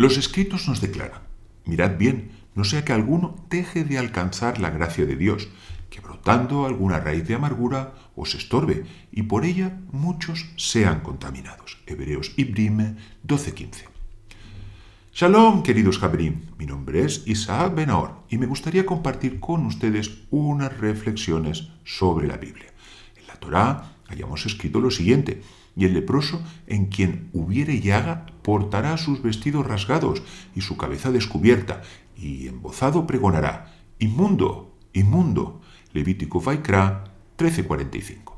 Los escritos nos declaran, mirad bien, no sea que alguno deje de alcanzar la gracia de Dios, que brotando alguna raíz de amargura os estorbe, y por ella muchos sean contaminados. Hebreos Ibrim 12:15. Shalom, queridos Jabrim. Mi nombre es Isaac Benahor y me gustaría compartir con ustedes unas reflexiones sobre la Biblia. En la Torá hayamos escrito lo siguiente: y el leproso en quien hubiere llaga portará sus vestidos rasgados y su cabeza descubierta, y embozado pregonará: Inmundo, inmundo. Levítico Vaikra 13:45.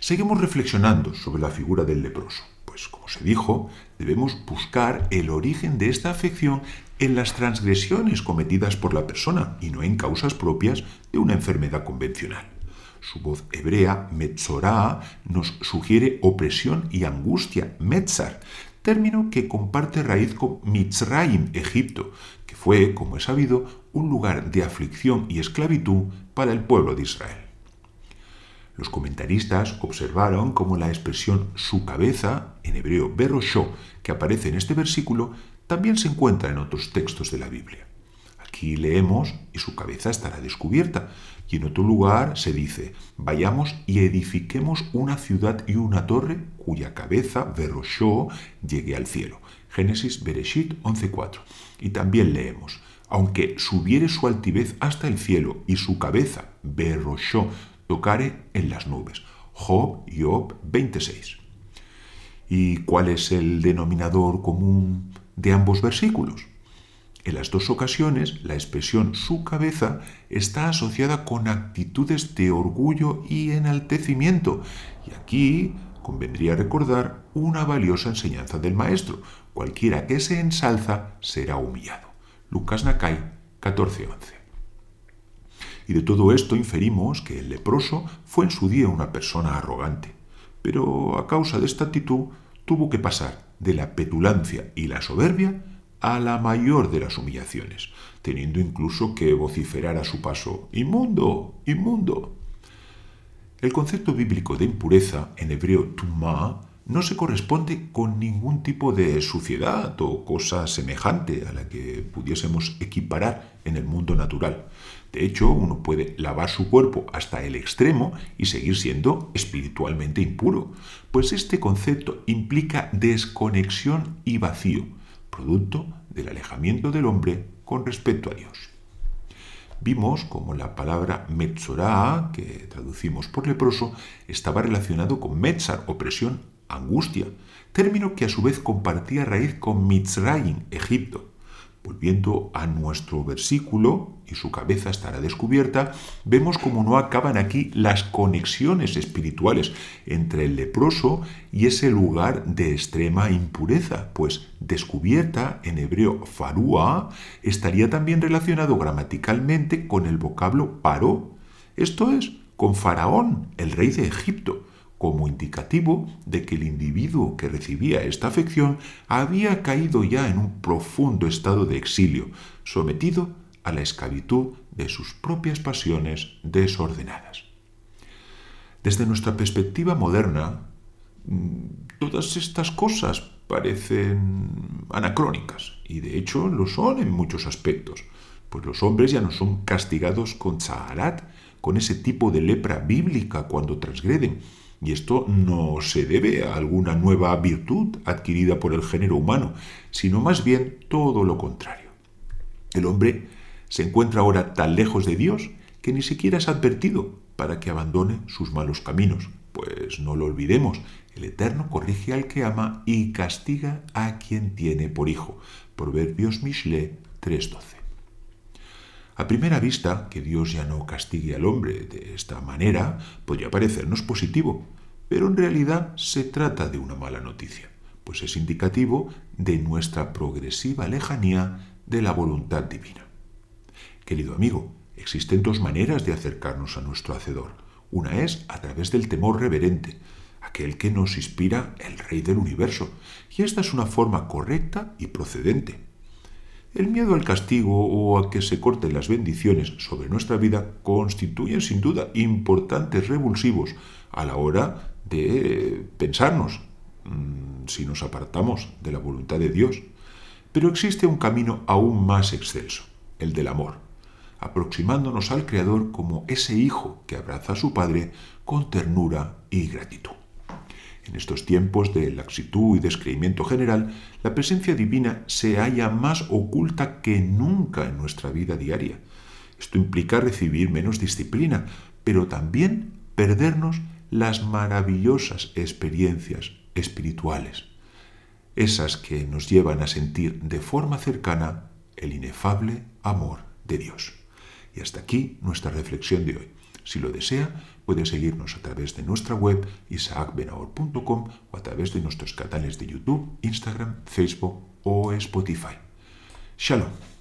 Seguimos reflexionando sobre la figura del leproso. Pues como se dijo, debemos buscar el origen de esta afección en las transgresiones cometidas por la persona y no en causas propias de una enfermedad convencional. Su voz hebrea, metzorá, nos sugiere opresión y angustia, metzar, término que comparte raíz con Mitzrayim, Egipto, que fue, como es sabido, un lugar de aflicción y esclavitud para el pueblo de Israel. Los comentaristas observaron cómo la expresión su cabeza, en hebreo berosho, que aparece en este versículo, también se encuentra en otros textos de la Biblia. Aquí leemos y su cabeza estará descubierta, y en otro lugar se dice, vayamos y edifiquemos una ciudad y una torre cuya cabeza, berosho, llegue al cielo. Génesis Bereshit 11.4. Y también leemos, aunque subiere su altivez hasta el cielo y su cabeza, berosho, tocare en las nubes. Job, Job 26. ¿Y cuál es el denominador común de ambos versículos? En las dos ocasiones, la expresión su cabeza está asociada con actitudes de orgullo y enaltecimiento. Y aquí convendría recordar una valiosa enseñanza del Maestro. Cualquiera que se ensalza será humillado. Lucas Nakai 14:11. Y de todo esto inferimos que el leproso fue en su día una persona arrogante, pero a causa de esta actitud tuvo que pasar de la petulancia y la soberbia a la mayor de las humillaciones, teniendo incluso que vociferar a su paso, ¡Inmundo! ¡Inmundo! El concepto bíblico de impureza, en hebreo tumá, no se corresponde con ningún tipo de suciedad o cosa semejante a la que pudiésemos equiparar en el mundo natural. De hecho, uno puede lavar su cuerpo hasta el extremo y seguir siendo espiritualmente impuro, pues este concepto implica desconexión y vacío, producto del alejamiento del hombre con respecto a Dios. Vimos como la palabra metzorá, que traducimos por leproso, estaba relacionado con metzar, opresión angustia, término que a su vez compartía raíz con Mitzrayim, Egipto. Volviendo a nuestro versículo, y su cabeza estará descubierta, vemos cómo no acaban aquí las conexiones espirituales entre el leproso y ese lugar de extrema impureza, pues descubierta en hebreo farúa estaría también relacionado gramaticalmente con el vocablo paró, esto es, con Faraón, el rey de Egipto, como indicativo de que el individuo que recibía esta afección había caído ya en un profundo estado de exilio, sometido a la esclavitud de sus propias pasiones desordenadas. Desde nuestra perspectiva moderna, mm, todas estas cosas parecen anacrónicas, y de hecho lo son en muchos aspectos, pues los hombres ya no son castigados con Zaharat, con ese tipo de lepra bíblica cuando transgreden, y esto no se debe a alguna nueva virtud adquirida por el género humano, sino más bien todo lo contrario. El hombre se encuentra ahora tan lejos de Dios que ni siquiera es advertido para que abandone sus malos caminos. Pues no lo olvidemos, el Eterno corrige al que ama y castiga a quien tiene por hijo. Proverbios Mishle 3:12. A primera vista, que Dios ya no castigue al hombre de esta manera podría parecernos positivo, pero en realidad se trata de una mala noticia, pues es indicativo de nuestra progresiva lejanía de la voluntad divina. Querido amigo, existen dos maneras de acercarnos a nuestro Hacedor. Una es a través del temor reverente, aquel que nos inspira el Rey del universo, y esta es una forma correcta y procedente. El miedo al castigo o a que se corten las bendiciones sobre nuestra vida constituyen sin duda importantes revulsivos a la hora de pensarnos mm, si nos apartamos de la voluntad de Dios. Pero existe un camino aún más excelso, el del amor, aproximándonos al Creador como ese hijo que abraza a su Padre con ternura y gratitud. En estos tiempos de laxitud y descreimiento general, la presencia divina se halla más oculta que nunca en nuestra vida diaria. Esto implica recibir menos disciplina, pero también perdernos las maravillosas experiencias espirituales, esas que nos llevan a sentir de forma cercana el inefable amor de Dios. Y hasta aquí nuestra reflexión de hoy. Si lo desea, puede seguirnos a través de nuestra web isaacbenahor.com o a través de nuestros canales de YouTube, Instagram, Facebook o Spotify. Shalom.